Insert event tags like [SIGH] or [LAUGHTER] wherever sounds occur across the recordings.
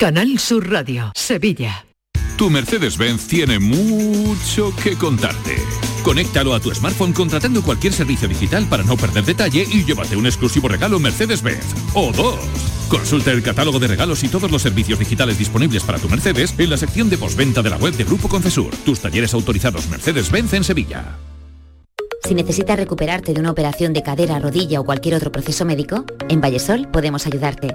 Canal Sur Radio, Sevilla. Tu Mercedes-Benz tiene mucho que contarte. Conéctalo a tu smartphone contratando cualquier servicio digital para no perder detalle y llévate un exclusivo regalo Mercedes-Benz. O dos. Consulta el catálogo de regalos y todos los servicios digitales disponibles para tu Mercedes en la sección de postventa de la web de Grupo Concesur. Tus talleres autorizados Mercedes-Benz en Sevilla. Si necesitas recuperarte de una operación de cadera, rodilla o cualquier otro proceso médico, en Vallesol podemos ayudarte.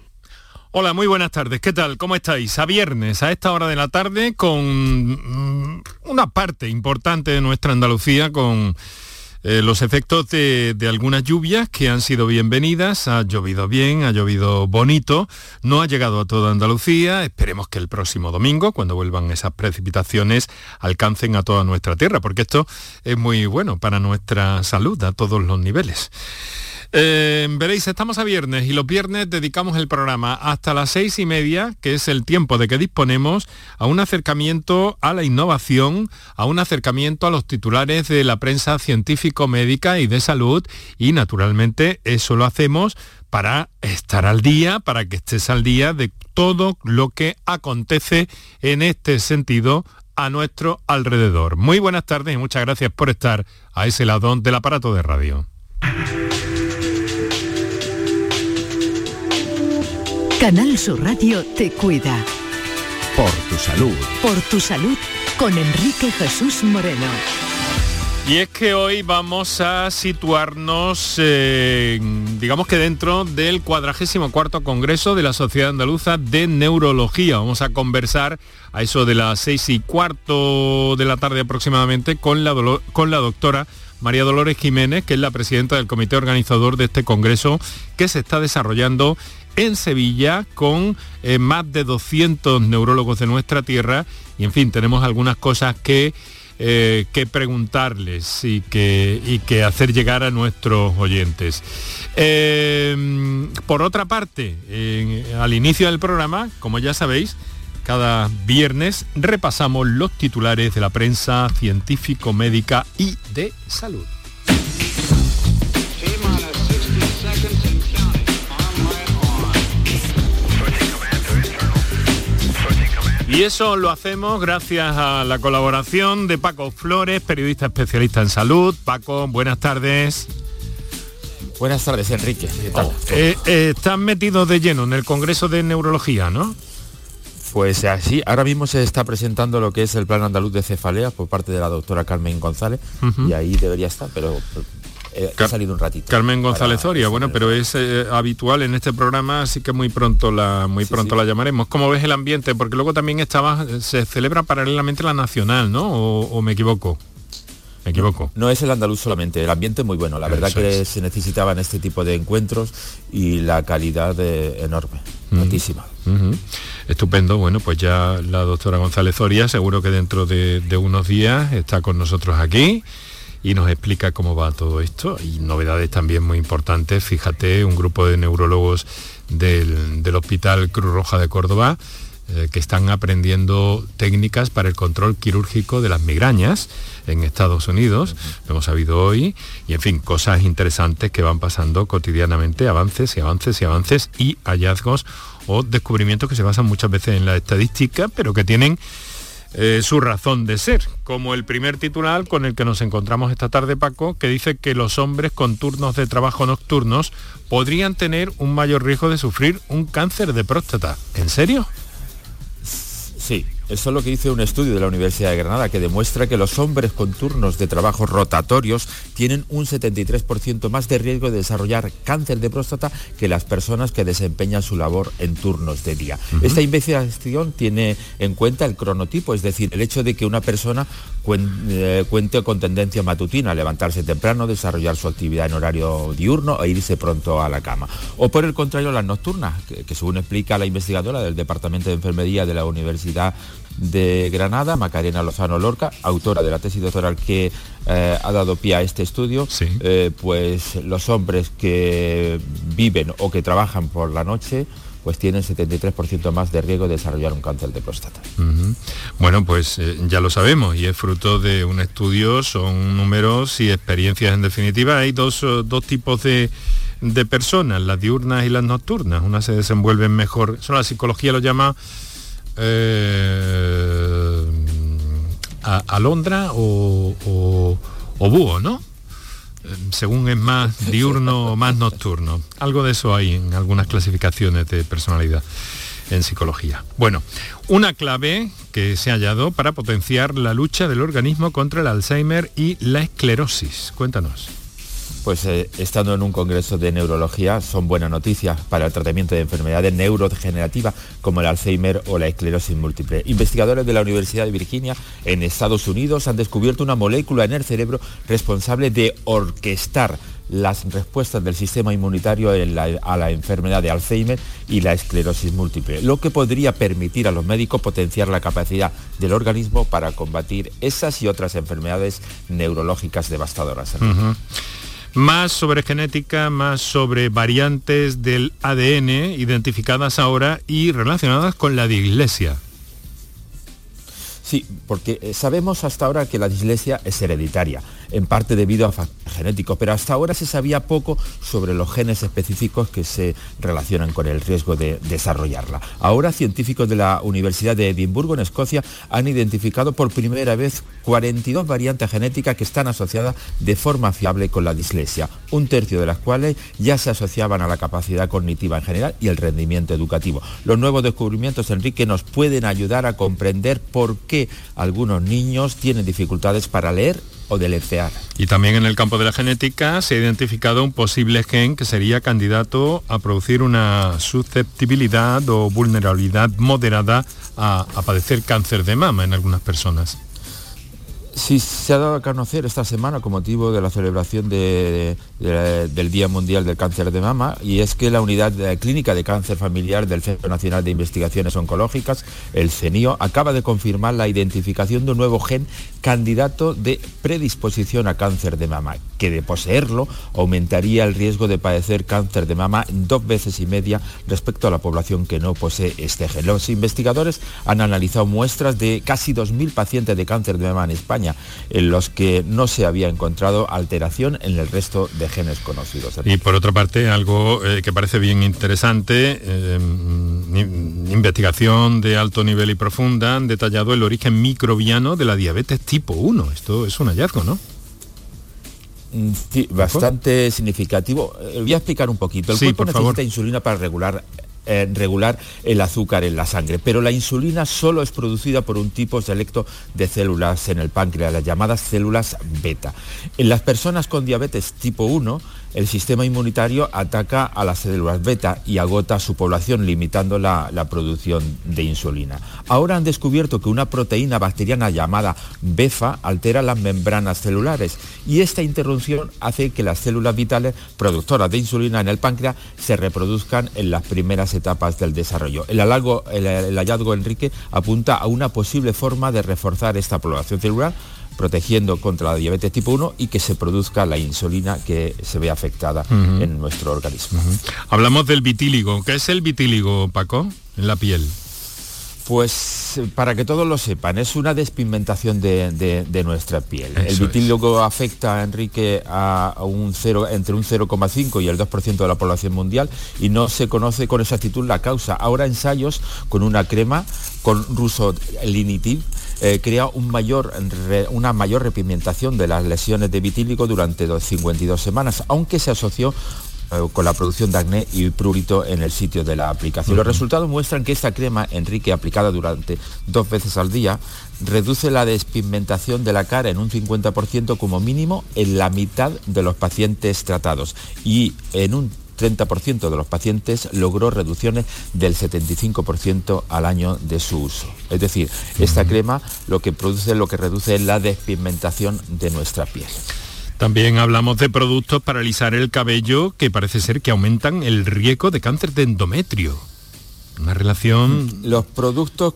Hola, muy buenas tardes. ¿Qué tal? ¿Cómo estáis? A viernes, a esta hora de la tarde, con mm, una parte importante de nuestra Andalucía, con eh, los efectos de, de, algunas lluvias que han sido bienvenidas. Ha llovido bien, ha llovido bonito. No ha llegado a toda Andalucía. Esperemos que el próximo domingo, cuando vuelvan esas precipitaciones, alcancen a toda nuestra tierra, porque esto es muy bueno para nuestra salud a todos los niveles. Eh, veréis, estamos a viernes y los viernes dedicamos el programa hasta las seis y media, que es el tiempo de que disponemos, a un acercamiento a la innovación, a un acercamiento a los titulares de la prensa científico-médica y de salud y naturalmente eso lo hacemos para estar al día, para que estés al día de todo lo que acontece en este sentido a nuestro alrededor. Muy buenas tardes y muchas gracias por estar a ese lado del aparato de radio. Canal Sur Radio te cuida. Por tu salud. Por tu salud con Enrique Jesús Moreno. Y es que hoy vamos a situarnos, eh, digamos que dentro del 44 Congreso de la Sociedad Andaluza de Neurología. Vamos a conversar a eso de las seis y cuarto de la tarde aproximadamente con la, con la doctora María Dolores Jiménez, que es la presidenta del comité organizador de este Congreso que se está desarrollando en Sevilla con eh, más de 200 neurólogos de nuestra tierra y en fin, tenemos algunas cosas que, eh, que preguntarles y que, y que, hacer llegar a nuestros oyentes. Eh, por otra parte, al inicio del programa, como ya sabéis, cada viernes repasamos los titulares de la prensa científico-médica y de salud. Y eso lo hacemos gracias a la colaboración de Paco Flores, periodista especialista en salud. Paco, buenas tardes. Buenas tardes, Enrique. Eh, eh, están metidos de lleno en el Congreso de Neurología, ¿no? Pues así, ahora mismo se está presentando lo que es el Plan Andaluz de Cefaleas por parte de la doctora Carmen González y ahí debería estar, pero eh, ha salido un ratito. Carmen González Zoria, bueno, pero es eh, habitual en este programa, así que muy pronto la muy sí, pronto sí. la llamaremos. ¿Cómo ves el ambiente? Porque luego también estaba, se celebra paralelamente la nacional, ¿no? ¿O, o me equivoco? Me equivoco. No, no, es el andaluz solamente, el ambiente es muy bueno. La verdad Eso que es. se necesitaban este tipo de encuentros y la calidad de, enorme, mm. altísima. Uh -huh. Estupendo, bueno, pues ya la doctora González Zoria seguro que dentro de, de unos días está con nosotros aquí y nos explica cómo va todo esto. Y novedades también muy importantes. Fíjate, un grupo de neurólogos del, del Hospital Cruz Roja de Córdoba eh, que están aprendiendo técnicas para el control quirúrgico de las migrañas en Estados Unidos, lo hemos sabido hoy, y en fin, cosas interesantes que van pasando cotidianamente, avances y avances y avances y hallazgos o descubrimientos que se basan muchas veces en la estadística, pero que tienen eh, su razón de ser, como el primer titular con el que nos encontramos esta tarde, Paco, que dice que los hombres con turnos de trabajo nocturnos podrían tener un mayor riesgo de sufrir un cáncer de próstata. ¿En serio? Sí, eso es lo que dice un estudio de la Universidad de Granada que demuestra que los hombres con turnos de trabajo rotatorios tienen un 73% más de riesgo de desarrollar cáncer de próstata que las personas que desempeñan su labor en turnos de día. Esta investigación tiene en cuenta el cronotipo, es decir, el hecho de que una persona eh, cuente con tendencia matutina, levantarse temprano, desarrollar su actividad en horario diurno e irse pronto a la cama. O por el contrario, las nocturnas, que, que según explica la investigadora del Departamento de Enfermería de la Universidad de Granada, Macarena Lozano Lorca, autora de la tesis doctoral que eh, ha dado pie a este estudio, eh, pues los hombres que viven o que trabajan por la noche pues tienen 73% más de riesgo de desarrollar un cáncer de próstata. Bueno, pues eh, ya lo sabemos y es fruto de un estudio, son números y experiencias en definitiva. Hay dos, dos tipos de, de personas, las diurnas y las nocturnas. Unas se desenvuelven mejor, eso la psicología lo llama eh, alondra o, o, búho, ¿no? Eh, según es más diurno o más nocturno. Algo de eso hay en algunas clasificaciones de personalidad en psicología. Bueno, una clave que se ha hallado para potenciar la lucha del organismo contra el Alzheimer y la esclerosis. Cuéntanos pues eh, estando en un congreso de neurología son buenas noticias para el tratamiento de enfermedades neurodegenerativas como el Alzheimer o la esclerosis múltiple. Investigadores de la Universidad de Virginia en Estados Unidos han descubierto una molécula en el cerebro responsable de orquestar las respuestas del sistema inmunitario a la enfermedad de Alzheimer y la esclerosis múltiple, lo que podría permitir a los médicos potenciar la capacidad del organismo para combatir esas y otras enfermedades neurológicas devastadoras. Más sobre genética, más sobre variantes del ADN identificadas ahora y relacionadas con la dislexia. Sí, porque eh, sabemos hasta ahora que la dislexia es hereditaria, en parte debido a genéticos, pero hasta ahora se sabía poco sobre los genes específicos que se relacionan con el riesgo de desarrollarla. Ahora científicos de la Universidad de Edimburgo, en Escocia, han identificado por primera vez 42 variantes genéticas que están asociadas de forma fiable con la dislexia, un tercio de las cuales ya se asociaban a la capacidad cognitiva en general y el rendimiento educativo. Los nuevos descubrimientos, Enrique, nos pueden ayudar a comprender por qué algunos niños tienen dificultades para leer o deletrear. Y también en el campo de la genética se ha identificado un posible gen que sería candidato a producir una susceptibilidad o vulnerabilidad moderada a padecer cáncer de mama en algunas personas. Sí, se ha dado a conocer esta semana con motivo de la celebración del Día Mundial del Cáncer de Mama y es que la Unidad Clínica de Cáncer Familiar del Centro Nacional de Investigaciones Oncológicas, el CENIO, acaba de confirmar la identificación de un nuevo gen candidato de predisposición a cáncer de mama, que de poseerlo aumentaría el riesgo de padecer cáncer de mama dos veces y media respecto a la población que no posee este gen. Los investigadores han analizado muestras de casi 2.000 pacientes de cáncer de mama en España en los que no se había encontrado alteración en el resto de genes conocidos. Y por otra parte, algo eh, que parece bien interesante, eh, investigación de alto nivel y profunda han detallado el origen microbiano de la diabetes tipo 1. Esto es un hallazgo, ¿no? Mm, sí, bastante significativo. Eh, voy a explicar un poquito. El cuerpo necesita insulina para regular eh, regular el azúcar en la sangre, pero la insulina solo es producida por un tipo selecto de células en el páncreas, las llamadas células beta. En las personas con diabetes tipo 1, el sistema inmunitario ataca a las células beta y agota su población, limitando la, producción de insulina. Ahora han descubierto que una proteína bacteriana llamada BEFA altera las membranas celulares y esta interrupción hace que las células vitales productoras de insulina en el páncreas se reproduzcan en las primeras etapas del desarrollo. El, el hallazgo, Enrique, apunta a una posible forma de reforzar esta población celular protegiendo contra la diabetes tipo 1 y que se produzca la insulina que se ve afectada en nuestro organismo. Hablamos del vitíligo. ¿Qué es el vitíligo, Paco, en la piel? Pues para que todos lo sepan, es una despigmentación de, nuestra piel. el vitíligo afecta, Enrique, a un 0, entre un 0,5 y el 2% de la población mundial y no se conoce con exactitud la causa. Ahora ensayos con una crema, con ruso linitiv, eh, crea un mayor, una mayor repigmentación de las lesiones de vitíligo durante 52 semanas, aunque se asoció con la producción de acné y prurito en el sitio de la aplicación. Los resultados muestran que esta crema, Enrique, aplicada durante dos veces al día, reduce la despigmentación de la cara en un 50% como mínimo en la mitad de los pacientes tratados y en un 30% de los pacientes logró reducciones del 75% al año de su uso. Es decir, esta crema lo que produce, lo que reduce es la despigmentación de nuestra piel. También hablamos de productos para alisar el cabello que parece ser que aumentan el riesgo de cáncer de endometrio. Una relación... Los productos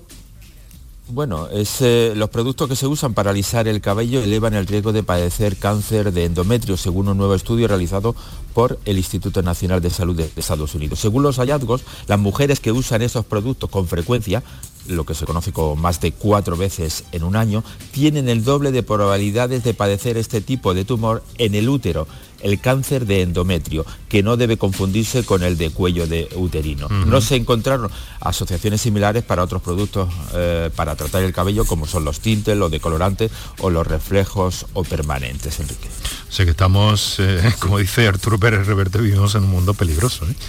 bueno, los productos que se usan para alisar el cabello elevan el riesgo de padecer cáncer de endometrio, según un nuevo estudio realizado por el Instituto Nacional de Salud de Estados Unidos. Según los hallazgos, las mujeres que usan esos productos con frecuencia, lo que se conoce como más de cuatro veces en un año, tienen el doble de probabilidades de padecer este tipo de tumor en el útero, el cáncer de endometrio, que no debe confundirse con el de cuello de uterino. No se encontraron asociaciones similares para otros productos eh, para tratar el cabello, como son los tintes, los decolorantes o los reflejos o permanentes, Enrique. Sé que estamos, eh, [LAUGHS] como dice Arturo Pérez Reverte, vivimos en un mundo peligroso. ¿eh? [LAUGHS]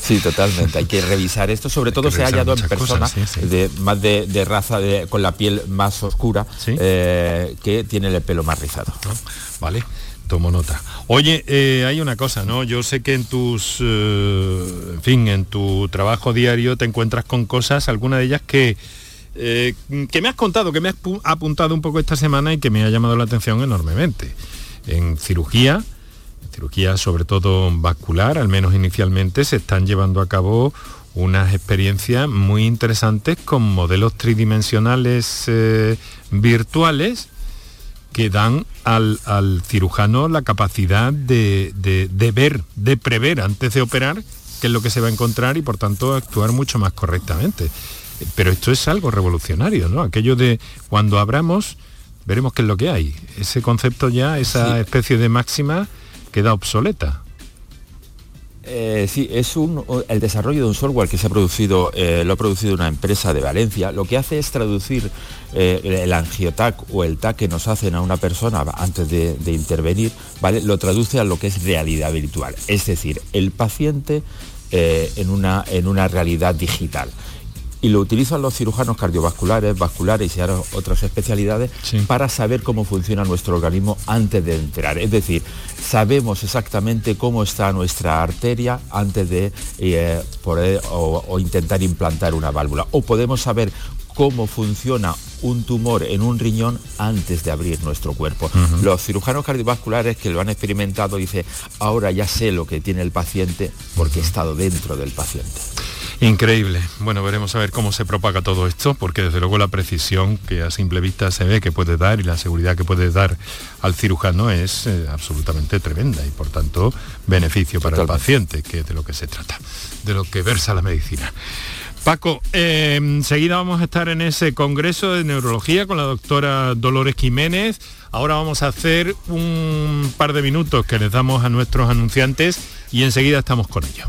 Sí, totalmente. Hay que revisar esto. Sobre todo se ha hallado en personas De, más de, raza con la piel más oscura que tienen el pelo más rizado. Vale tomo nota. Oye, eh, hay una cosa, ¿no? Yo sé que en tus, eh, en fin, en tu trabajo diario te encuentras con cosas, algunas de ellas que, eh, que me has contado, que me has apuntado un poco esta semana y que me ha llamado la atención enormemente. En cirugía, cirugía sobre todo vascular, al menos inicialmente, se están llevando a cabo unas experiencias muy interesantes con modelos tridimensionales virtuales que dan al, cirujano la capacidad de, ver, de prever antes de operar qué es lo que se va a encontrar y por tanto actuar mucho más correctamente. Pero esto es algo revolucionario, ¿no? Aquello de cuando abramos, veremos qué es lo que hay. Ese concepto ya, esa especie de máxima, queda obsoleta. Eh, sí, es el desarrollo de un software que se ha producido, eh, lo ha producido una empresa de Valencia. Lo que hace es traducir eh, el angiotac o el TAC que nos hacen a una persona antes de, intervenir, ¿vale? Lo traduce a lo que es realidad virtual. Es decir, el paciente en, una, en una realidad digital y lo utilizan los cirujanos cardiovasculares, vasculares y otras especialidades para saber cómo funciona nuestro organismo antes de entrar. Es decir, sabemos exactamente cómo está nuestra arteria antes de eh, poder o, intentar implantar una válvula. O podemos saber cómo funciona un tumor en un riñón antes de abrir nuestro cuerpo. Los cirujanos cardiovasculares que lo han experimentado dicen, ahora ya sé lo que tiene el paciente porque he estado dentro del paciente. Increíble. Bueno, veremos a ver cómo se propaga todo esto, porque desde luego la precisión que a simple vista se ve que puede dar y la seguridad que puede dar al cirujano es eh, absolutamente tremenda y por tanto beneficio para el paciente, que es de lo que se trata, de lo que versa la medicina. Paco, eh, enseguida vamos a estar en ese congreso de neurología con la doctora Dolores Jiménez. Ahora vamos a hacer un par de minutos que les damos a nuestros anunciantes y enseguida estamos con ellos.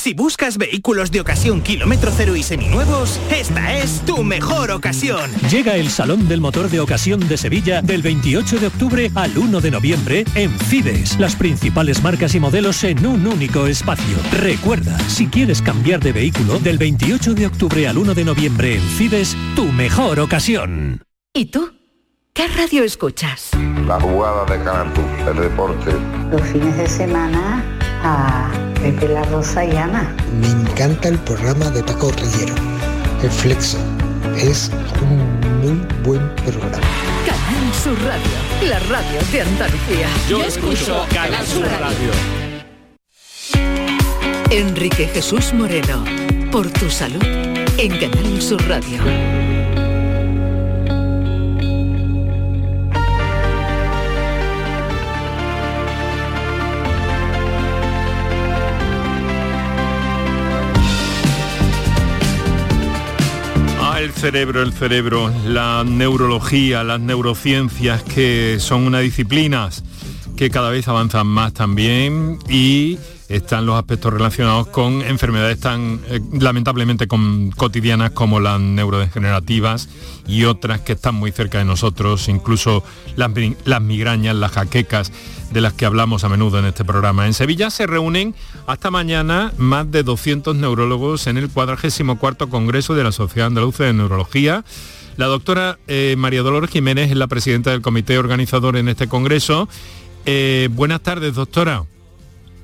Si buscas vehículos de ocasión kilómetro cero y seminuevos, esta es tu mejor ocasión. Llega el Salón del Motor de Ocasión de Sevilla del 28 de octubre al 1 de noviembre en Fides. Las principales marcas y modelos en un único espacio. Recuerda, si quieres cambiar de vehículo, del 28 de octubre al 1 de noviembre en Fides, tu mejor ocasión. ¿Y tú? ¿Qué radio escuchas? La jugada de Canal el deporte. Los fines de semana a Pepe La Rosa y Ana. Me encanta el programa de Paco Rillero, El Flexo es un muy buen programa. Canal Sur Radio, la radio de Andalucía. Yo escucho Canal Sur Radio. Enrique Jesús Moreno, por tu salud, en Canal Sur Radio. Cerebro, el cerebro, la neurología, las neurociencias que son unas disciplinas que cada vez avanzan más también y están los aspectos relacionados con enfermedades tan eh, lamentablemente cotidianas como las neurodegenerativas y otras que están muy cerca de nosotros, incluso las, migrañas, las jaquecas de las que hablamos a menudo en este programa. En Sevilla se reúnen hasta mañana más de 200 neurólogos en el 44 Congreso de la Sociedad Andaluza de Neurología. La doctora eh, María Dolores Jiménez es la presidenta del comité organizador en este congreso. Eh, buenas tardes, doctora.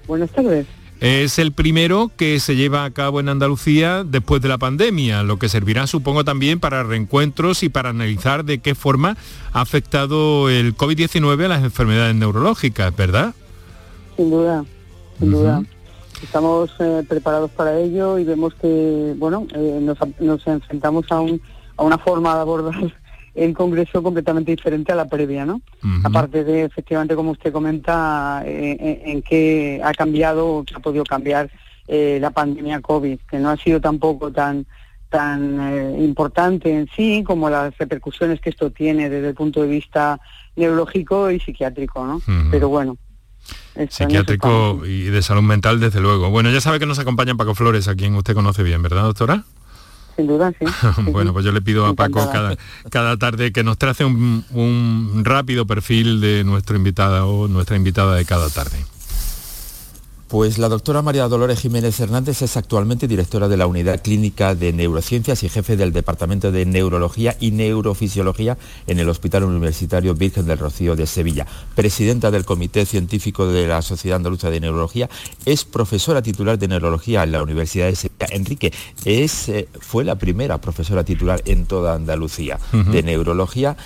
Buenas tardes. Es el primero que se lleva a cabo en Andalucía después de la pandemia, lo que servirá supongo también para reencuentros y para analizar de qué forma ha afectado el COVID-19 a las enfermedades neurológicas, ¿verdad? Sin duda, sin duda. Estamos eh, preparados para ello y vemos que, bueno, eh, nos, enfrentamos a, un, a una forma de abordar el Congreso completamente diferente a la previa, ¿no? Aparte de, efectivamente, como usted comenta, eh, eh, en qué ha cambiado, qué ha podido cambiar eh, la pandemia COVID, que no ha sido tampoco tan tan importante en sí como las repercusiones que esto tiene desde el punto de vista neurológico y psiquiátrico, ¿no? Pero bueno, Psiquiátrico y de salud mental, desde luego. Bueno, ya sabe que nos acompaña Paco Flores, a quien usted conoce bien, ¿verdad, doctora? Sin duda, [LAUGHS] sí. bueno, pues yo le pido a Paco cada, cada tarde que nos trace un, un rápido perfil de nuestro invitado o nuestra invitada de cada tarde. Pues la doctora María Dolores Jiménez Hernández es actualmente directora de la Unidad Clínica de Neurociencias y jefe del Departamento de Neurología y Neurofisiología en el Hospital Universitario Virgen del Rocío de Sevilla. Presidenta del Comité Científico de la Sociedad Andaluza de Neurología, es profesora titular de Neurología en la Universidad de Sevilla. Enrique, es, eh, fue la primera profesora titular en toda Andalucía de Neurología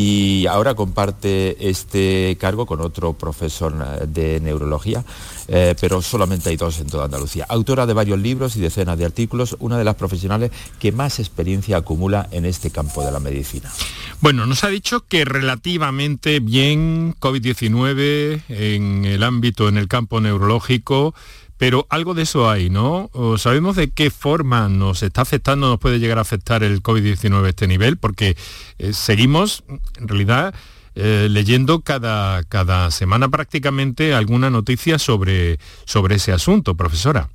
y ahora comparte este cargo con otro profesor eh, de neurología, eh, pero solamente hay dos en toda Andalucía. Autora de varios libros y decenas de artículos, una de las profesionales que más experiencia acumula en este campo de la medicina. Bueno, nos ha dicho que relativamente bien COVID-19 en el ámbito, en el campo neurológico, pero algo de eso hay, ¿no? ¿Sabemos de qué forma nos está afectando, nos puede llegar a afectar el COVID-19 a este nivel? Porque eh, seguimos, en realidad, eh, leyendo cada, cada semana prácticamente alguna noticia sobre, sobre ese asunto, profesora.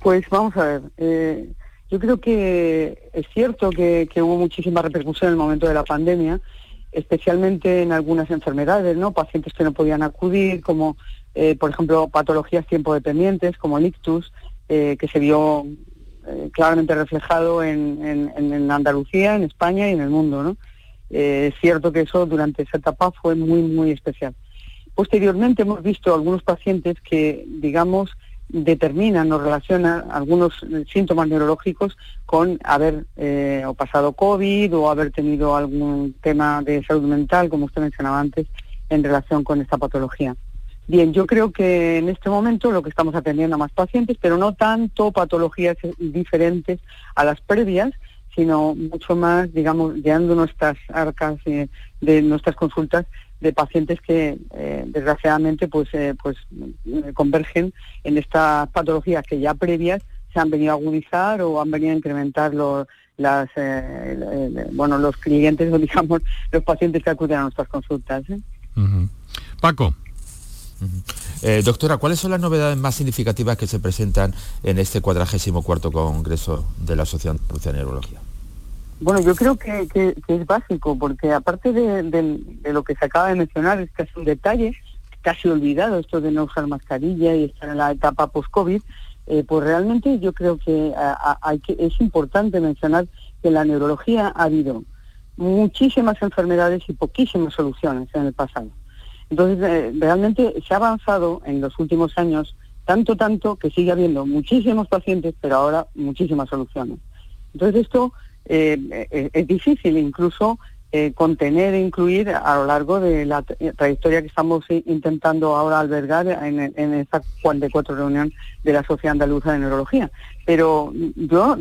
Pues vamos a ver. Eh, yo creo que es cierto que, que, hubo muchísima repercusión en el momento de la pandemia, especialmente en algunas enfermedades, ¿no? Pacientes que no podían acudir, como eh, por ejemplo, patologías tiempo dependientes como el ictus, eh, que se vio eh, claramente reflejado en, Andalucía, en España y en el mundo. es cierto que eso durante esa etapa fue muy, muy especial. Posteriormente hemos visto algunos pacientes que, digamos, determinan o relacionan algunos síntomas neurológicos con haber o pasado COVID o haber tenido algún tema de salud mental, como usted mencionaba antes, en relación con esta patología. Bien, yo creo que en este momento lo que estamos atendiendo a más pacientes, pero no tanto patologías diferentes a las previas, sino mucho más, digamos, llenando nuestras arcas de nuestras consultas de pacientes que eh, desgraciadamente pues eh, pues eh, convergen en estas patologías que ya previas se han venido a agudizar o han venido a incrementar los las bueno los clientes o [LAUGHS] digamos los pacientes que acuden a nuestras consultas. Paco. Eh, doctora, ¿cuáles son las novedades más significativas que se presentan en este cuadragésimo cuarto Congreso de la Sociedad de Neurología? Bueno, yo creo que, es básico, porque aparte de, lo que se acaba de mencionar, es casi un detalle, casi olvidado esto de no usar mascarilla y estar en la etapa post-COVID, eh, pues realmente yo creo que, que es importante mencionar que en la neurología ha habido muchísimas enfermedades y poquísimas soluciones en el pasado. Entonces, eh, realmente se ha avanzado en los últimos años tanto, tanto que sigue habiendo muchísimos pacientes, pero ahora muchísimas soluciones. Entonces, esto es difícil incluso contener e incluir a lo largo de la trayectoria que estamos intentando ahora albergar en, en esta 44 reunión de la Sociedad Andaluza de Neurología. Pero yo,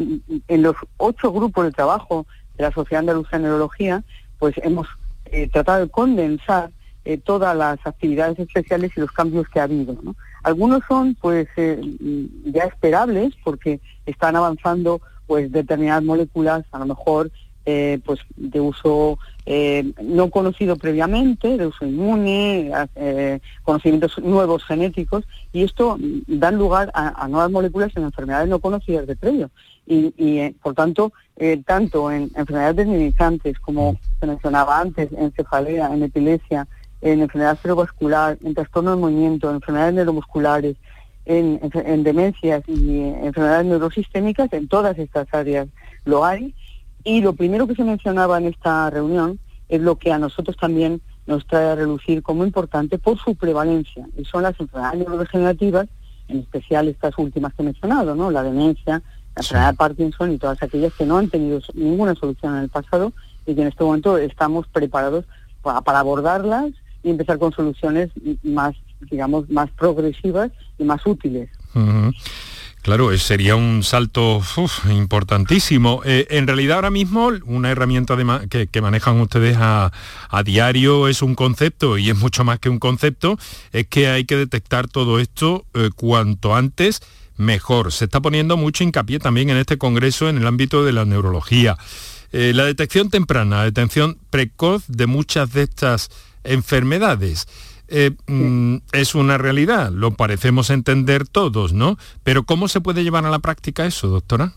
en los ocho grupos de trabajo de la Sociedad Andaluza de Neurología, pues hemos tratado de condensar eh, todas las actividades especiales y los cambios que ha habido. Algunos son pues eh, ya esperables porque están avanzando pues determinadas moléculas, a lo mejor eh, pues de uso no conocido previamente, de uso inmune, conocimientos nuevos genéticos, y esto da lugar a, nuevas moléculas en enfermedades no conocidas de previo. Y, por tanto, tanto en enfermedades desminimizantes, como se mencionaba antes, en cefalea, en epilepsia, en enfermedad cerebrovascular, en trastorno de movimiento, en enfermedades neuromusculares, en, demencias y enfermedades neurosistémicas, en todas estas áreas lo hay. Y lo primero que se mencionaba en esta reunión es lo que a nosotros también nos trae a relucir como importante por su prevalencia, y son las enfermedades neurodegenerativas, en especial estas últimas que he mencionado, ¿no? la demencia, la enfermedad de Parkinson y todas aquellas que no han tenido ninguna solución en el pasado y que en este momento estamos preparados para abordarlas y empezar con soluciones más, digamos, más progresivas y más útiles. Claro, sería un salto importantísimo. Eh, en realidad ahora mismo una herramienta que, manejan ustedes a, diario es un concepto y es mucho más que un concepto, es que hay que detectar todo esto eh, cuanto antes mejor. Se está poniendo mucho hincapié también en este Congreso en el ámbito de la neurología. Eh, la detección temprana, la detención precoz de muchas de estas enfermedades. Eh, mm, es una realidad, lo parecemos entender todos, ¿no? Pero ¿cómo se puede llevar a la práctica eso, doctora?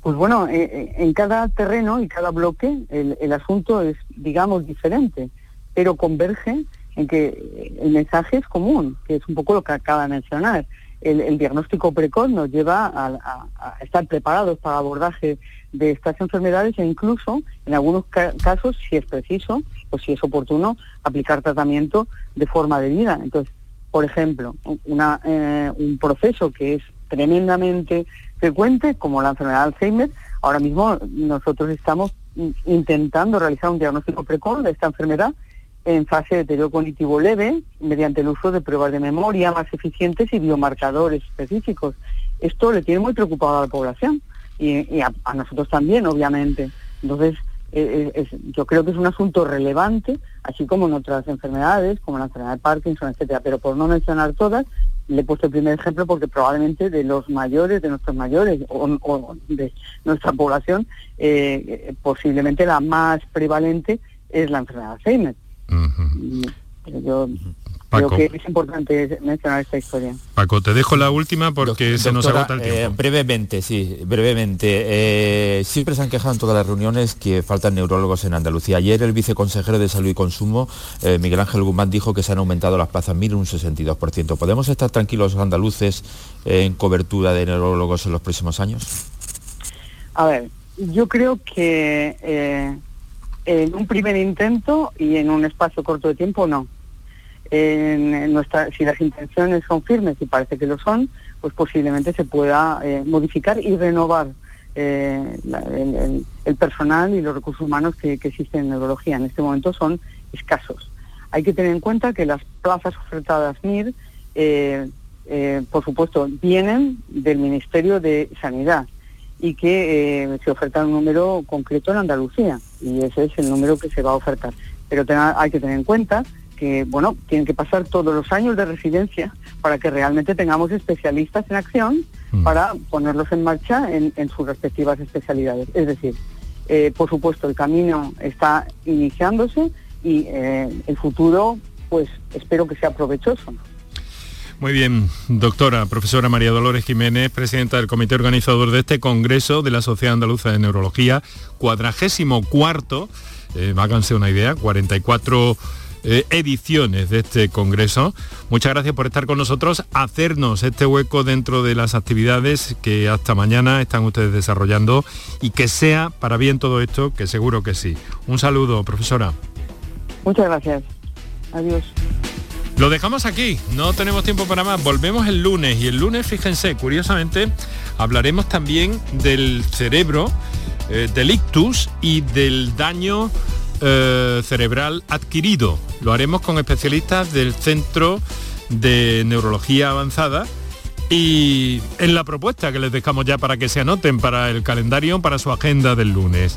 Pues bueno, eh, eh, en cada terreno y cada bloque el, asunto es, digamos, diferente, pero converge en que el mensaje es común, que es un poco lo que acaba de mencionar. El, diagnóstico precoz nos lleva a, a, estar preparados para abordaje de estas enfermedades e incluso, en algunos casos, si es preciso si es oportuno, aplicar tratamiento de forma de vida. Entonces, por ejemplo, eh, un proceso que es tremendamente frecuente, como la enfermedad de Alzheimer, ahora mismo nosotros estamos intentando realizar un diagnóstico precoz de esta enfermedad en fase de deterioro cognitivo leve, mediante el uso de pruebas de memoria más eficientes y biomarcadores específicos. Esto le tiene muy preocupado a la población y, a, nosotros también, obviamente. Entonces, eh, yo creo que es un asunto relevante, así como en otras enfermedades, como la enfermedad de Parkinson, etcétera. Pero por no mencionar todas, le he puesto el primer ejemplo porque probablemente de los mayores, de nuestros mayores o, de nuestra población, eh, posiblemente la más prevalente es la enfermedad de Alzheimer. yo Creo que es importante mencionar esta historia. Paco, te dejo la última porque se nos agota el tiempo. Eh, brevemente, sí, brevemente. Eh, siempre se han quejado en todas las reuniones que faltan neurólogos en Andalucía. Ayer el viceconsejero de Salud y Consumo, eh, Miguel Ángel Guzmán, dijo que se han aumentado las plazas mil un 62%. ¿Podemos estar tranquilos los andaluces en cobertura de neurólogos en los próximos años? A ver, yo creo que en un primer intento y en un espacio corto de tiempo no en nuestra, si las intenciones son firmes y parece que lo son, pues posiblemente se pueda eh, modificar y renovar eh, el, personal y los recursos humanos que, existen en neurología. En este momento son escasos. Hay que tener en cuenta que las plazas ofertadas MIR, eh, por supuesto, vienen del Ministerio de Sanidad y que se oferta un número concreto en Andalucía y ese es el número que se va a ofertar. Pero hay que tener en cuenta que, bueno, tienen que pasar todos los años de residencia para que realmente tengamos especialistas en acción mm. para ponerlos en marcha en, sus respectivas especialidades. Es decir, eh, por supuesto, el camino está iniciándose y eh, el futuro, pues espero que sea provechoso. Muy bien, doctora, profesora María Dolores Jiménez, presidenta del comité organizador de este Congreso de la Sociedad Andaluza de Neurología, cuadragésimo cuarto, eh, háganse una idea, 44 eh, ediciones de este Congreso. Muchas gracias por estar con nosotros, hacernos este hueco dentro de las actividades que hasta mañana están ustedes desarrollando y que sea para bien todo esto, que seguro que sí. Un saludo, profesora. Muchas gracias. Adiós. Lo dejamos aquí, no tenemos tiempo para más. Volvemos el lunes y el lunes, fíjense, curiosamente, hablaremos también del cerebro eh, del ictus y del daño eh, cerebral adquirido. Lo haremos con especialistas del Centro de Neurología Avanzada y en la propuesta que les dejamos ya para que se anoten para el calendario, para su agenda del lunes.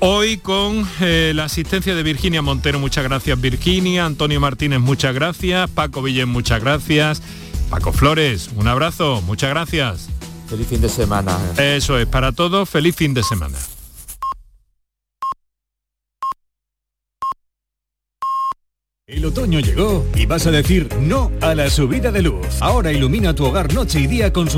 Hoy con eh, la asistencia de Virginia Montero, muchas gracias Virginia, Antonio Martínez, muchas gracias, Paco Villén, muchas gracias, Paco Flores, un abrazo, muchas gracias. Feliz fin de semana. Eso es, para todos, feliz fin de semana. El otoño llegó y vas a decir no a la subida de luz. Ahora ilumina tu hogar noche y día con su